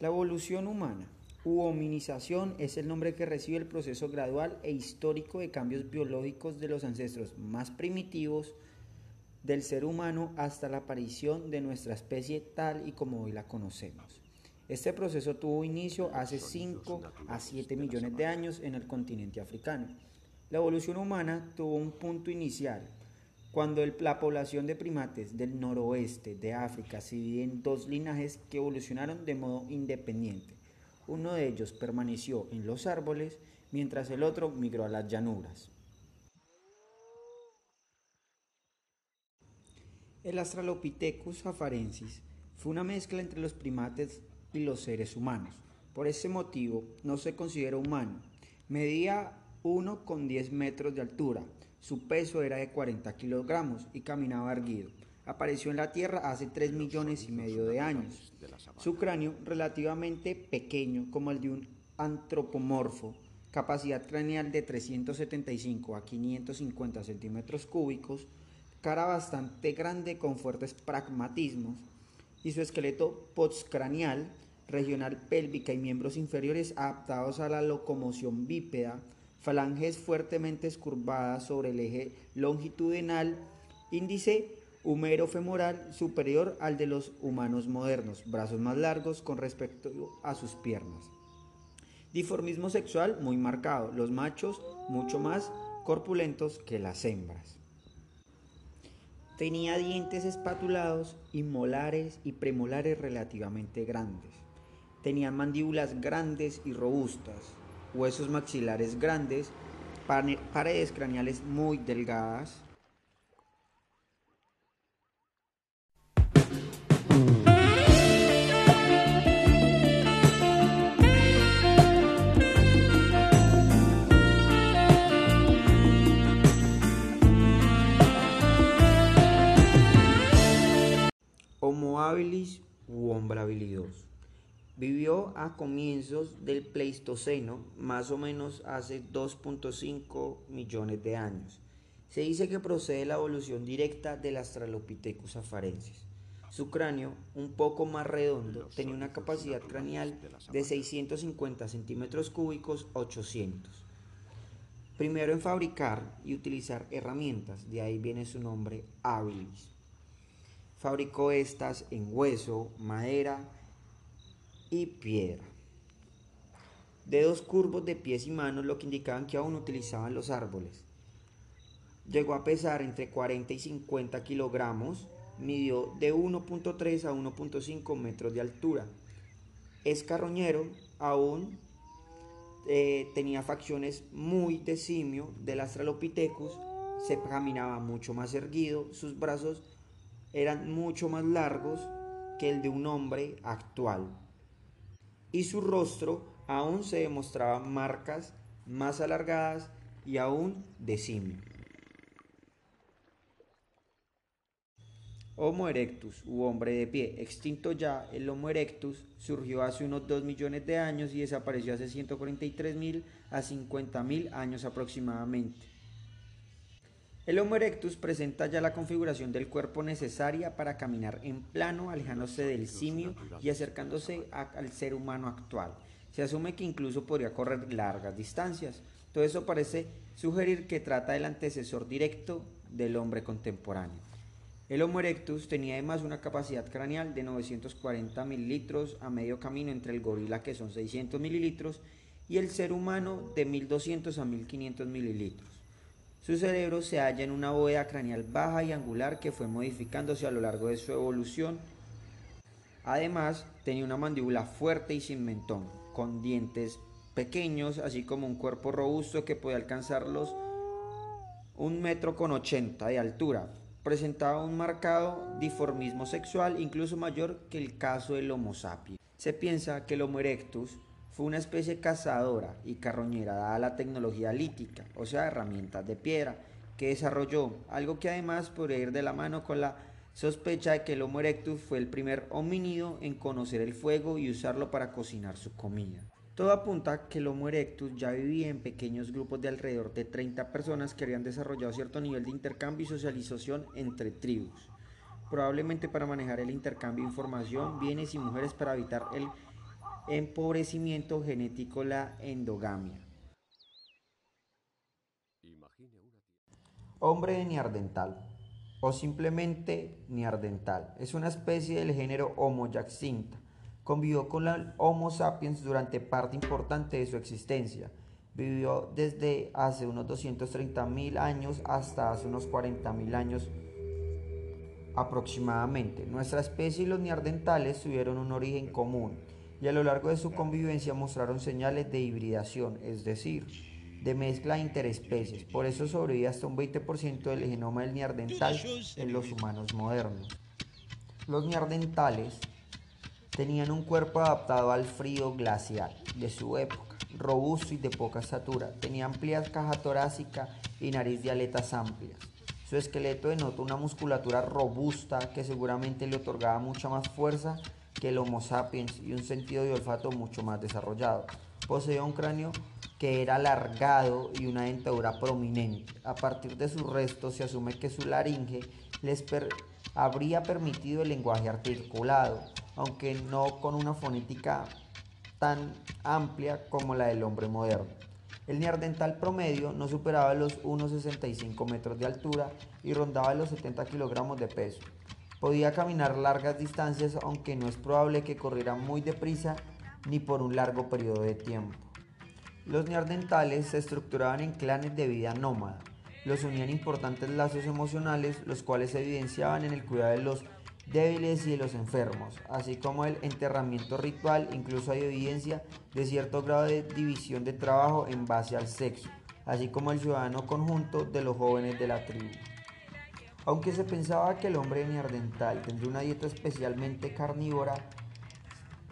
La evolución humana u hominización es el nombre que recibe el proceso gradual e histórico de cambios biológicos de los ancestros más primitivos del ser humano hasta la aparición de nuestra especie tal y como hoy la conocemos. Este proceso tuvo inicio hace 5 a 7 millones de años en el continente africano. La evolución humana tuvo un punto inicial cuando la población de primates del noroeste de África se divide en dos linajes que evolucionaron de modo independiente. Uno de ellos permaneció en los árboles, mientras el otro migró a las llanuras. El Australopithecus afarensis fue una mezcla entre los primates y los seres humanos. Por ese motivo no se considera humano. Medía 1,10 metros de altura, su peso era de 40 kilogramos y caminaba erguido. Apareció en la Tierra hace 3 millones y medio de años. Su cráneo, relativamente pequeño como el de un antropomorfo, capacidad craneal de 375 a 550 centímetros cúbicos, cara bastante grande con fuertes pragmatismos, y su esqueleto postcraneal, regional pélvica y miembros inferiores adaptados a la locomoción bípeda, falanges fuertemente escurvadas sobre el eje longitudinal, índice humero-femoral superior al de los humanos modernos, brazos más largos con respecto a sus piernas. Diformismo sexual muy marcado, los machos mucho más corpulentos que las hembras. Tenía dientes espatulados molares y premolares relativamente grandes. Tenía mandíbulas grandes y robustas, huesos maxilares grandes, paredes craneales muy delgadas. Homo habilis u hombre habilidoso. Vivió a comienzos del Pleistoceno, más o menos hace 2.5 millones de años. Se dice que procede de la evolución directa del Australopithecus afarensis. Su cráneo, un poco más redondo, tenía una capacidad craneal de 650 centímetros cúbicos 800. Primero en fabricar y utilizar herramientas, de ahí viene su nombre habilis. Fabricó estas en hueso, madera, y piedra. Dedos curvos de pies y manos, lo que indicaban que aún utilizaban los árboles. Llegó a pesar entre 40 y 50 kilogramos, midió de 1.3 a 1.5 metros de altura. Es carroñero, aún eh, tenía facciones muy de simio del Australopithecus, se caminaba mucho más erguido, sus brazos eran mucho más largos que el de un hombre actual y su rostro aún se demostraba marcas más alargadas y aún de simio. Homo erectus u hombre de pie, extinto ya, el Homo erectus surgió hace unos 2 millones de años y desapareció hace 143 mil a 50 mil años aproximadamente. El Homo erectus presenta ya la configuración del cuerpo necesaria para caminar en plano, alejándose del simio y acercándose al ser humano actual. Se asume que incluso podría correr largas distancias. Todo eso parece sugerir que trata del antecesor directo del hombre contemporáneo. El Homo erectus tenía además una capacidad craneal de 940 mililitros a medio camino entre el gorila que son 600 mililitros y el ser humano de 1200 a 1500 mililitros. Su cerebro se halla en una bóveda craneal baja y angular que fue modificándose a lo largo de su evolución. Además, tenía una mandíbula fuerte y sin mentón, con dientes pequeños, así como un cuerpo robusto que podía alcanzarlos un metro con ochenta de altura. Presentaba un marcado diformismo sexual, incluso mayor que el caso del Homo sapiens. Se piensa que el Homo erectus fue una especie cazadora y carroñera dada la tecnología lítica, o sea, herramientas de piedra, que desarrolló, algo que además podría ir de la mano con la sospecha de que el Homo erectus fue el primer homínido en conocer el fuego y usarlo para cocinar su comida. Todo apunta a que el Homo erectus ya vivía en pequeños grupos de alrededor de 30 personas que habían desarrollado cierto nivel de intercambio y socialización entre tribus, probablemente para manejar el intercambio de información, bienes y mujeres para evitar el empobrecimiento genético la endogamia. Hombre de Neardental o simplemente Neardental es una especie del género Homo jacinta. Convivió con la Homo sapiens durante parte importante de su existencia. Vivió desde hace unos 230.000 años hasta hace unos 40.000 años aproximadamente. Nuestra especie y los neardentales tuvieron un origen común y a lo largo de su convivencia mostraron señales de hibridación, es decir, de mezcla interespecies. Por eso sobrevive hasta un 20% del genoma del neardental en los humanos modernos. Los neardentales tenían un cuerpo adaptado al frío glacial de su época, robusto y de poca estatura. Tenía amplia caja torácica y nariz de aletas amplias. Su esqueleto denota una musculatura robusta que seguramente le otorgaba mucha más fuerza que el Homo sapiens y un sentido de olfato mucho más desarrollado. Poseía un cráneo que era alargado y una dentadura prominente. A partir de sus restos se asume que su laringe les habría permitido el lenguaje articulado, aunque no con una fonética tan amplia como la del hombre moderno. El neardental promedio no superaba los 1,65 metros de altura y rondaba los 70 kilogramos de peso. Podía caminar largas distancias aunque no es probable que corriera muy deprisa ni por un largo periodo de tiempo. Los neardentales se estructuraban en clanes de vida nómada. Los unían importantes lazos emocionales, los cuales se evidenciaban en el cuidado de los débiles y de los enfermos, así como el enterramiento ritual, incluso hay evidencia de cierto grado de división de trabajo en base al sexo, así como el ciudadano conjunto de los jóvenes de la tribu. Aunque se pensaba que el hombre neandertal tendría una dieta especialmente carnívora,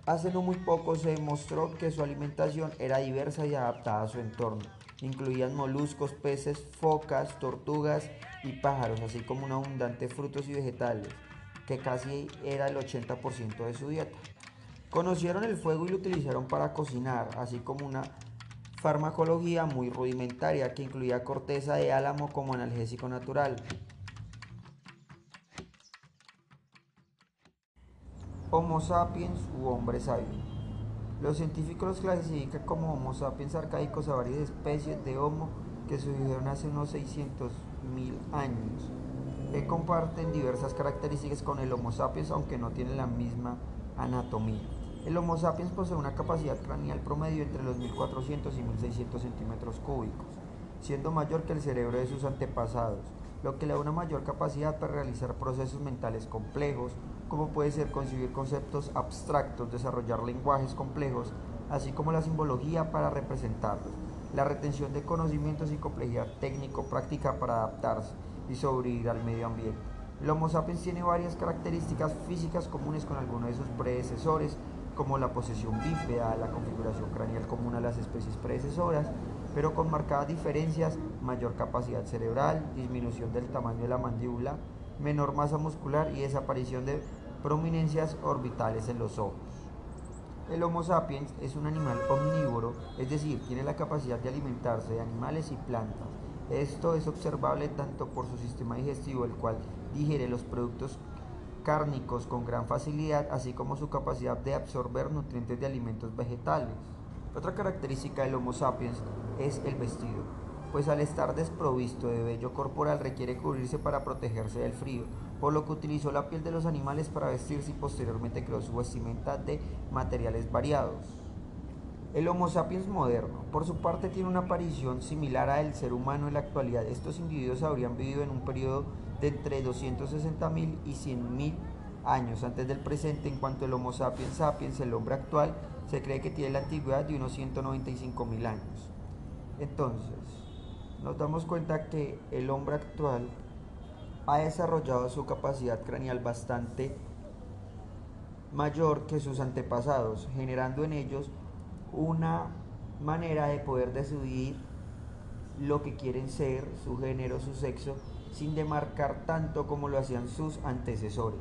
hace no muy poco se demostró que su alimentación era diversa y adaptada a su entorno. Incluían moluscos, peces, focas, tortugas y pájaros, así como un abundante frutos y vegetales que casi era el 80% de su dieta. Conocieron el fuego y lo utilizaron para cocinar, así como una farmacología muy rudimentaria que incluía corteza de álamo como analgésico natural. Homo sapiens u hombre sabio. Los científicos los clasifican como Homo sapiens arcaicos a varias especies de Homo que surgieron hace unos 600.000 años que comparten diversas características con el Homo sapiens, aunque no tienen la misma anatomía. El Homo sapiens posee una capacidad craneal promedio entre los 1400 y 1600 centímetros cúbicos, siendo mayor que el cerebro de sus antepasados, lo que le da una mayor capacidad para realizar procesos mentales complejos, como puede ser concebir conceptos abstractos, desarrollar lenguajes complejos, así como la simbología para representarlos, la retención de conocimientos y complejidad técnico-práctica para adaptarse, y sobrevivir al medio ambiente. El Homo sapiens tiene varias características físicas comunes con algunos de sus predecesores, como la posesión bípeda, la configuración craneal común a las especies predecesoras, pero con marcadas diferencias, mayor capacidad cerebral, disminución del tamaño de la mandíbula, menor masa muscular y desaparición de prominencias orbitales en los ojos. El Homo sapiens es un animal omnívoro, es decir, tiene la capacidad de alimentarse de animales y plantas esto es observable tanto por su sistema digestivo, el cual digiere los productos cárnicos con gran facilidad, así como su capacidad de absorber nutrientes de alimentos vegetales. Otra característica del Homo sapiens es el vestido, pues al estar desprovisto de vello corporal requiere cubrirse para protegerse del frío, por lo que utilizó la piel de los animales para vestirse y posteriormente creó su vestimenta de materiales variados. El Homo sapiens moderno, por su parte, tiene una aparición similar a el ser humano en la actualidad. Estos individuos habrían vivido en un periodo de entre 260.000 y 100.000 años antes del presente. En cuanto al Homo sapiens sapiens, el hombre actual, se cree que tiene la antigüedad de unos 195.000 años. Entonces, nos damos cuenta que el hombre actual ha desarrollado su capacidad craneal bastante mayor que sus antepasados, generando en ellos una manera de poder decidir lo que quieren ser, su género, su sexo, sin demarcar tanto como lo hacían sus antecesores.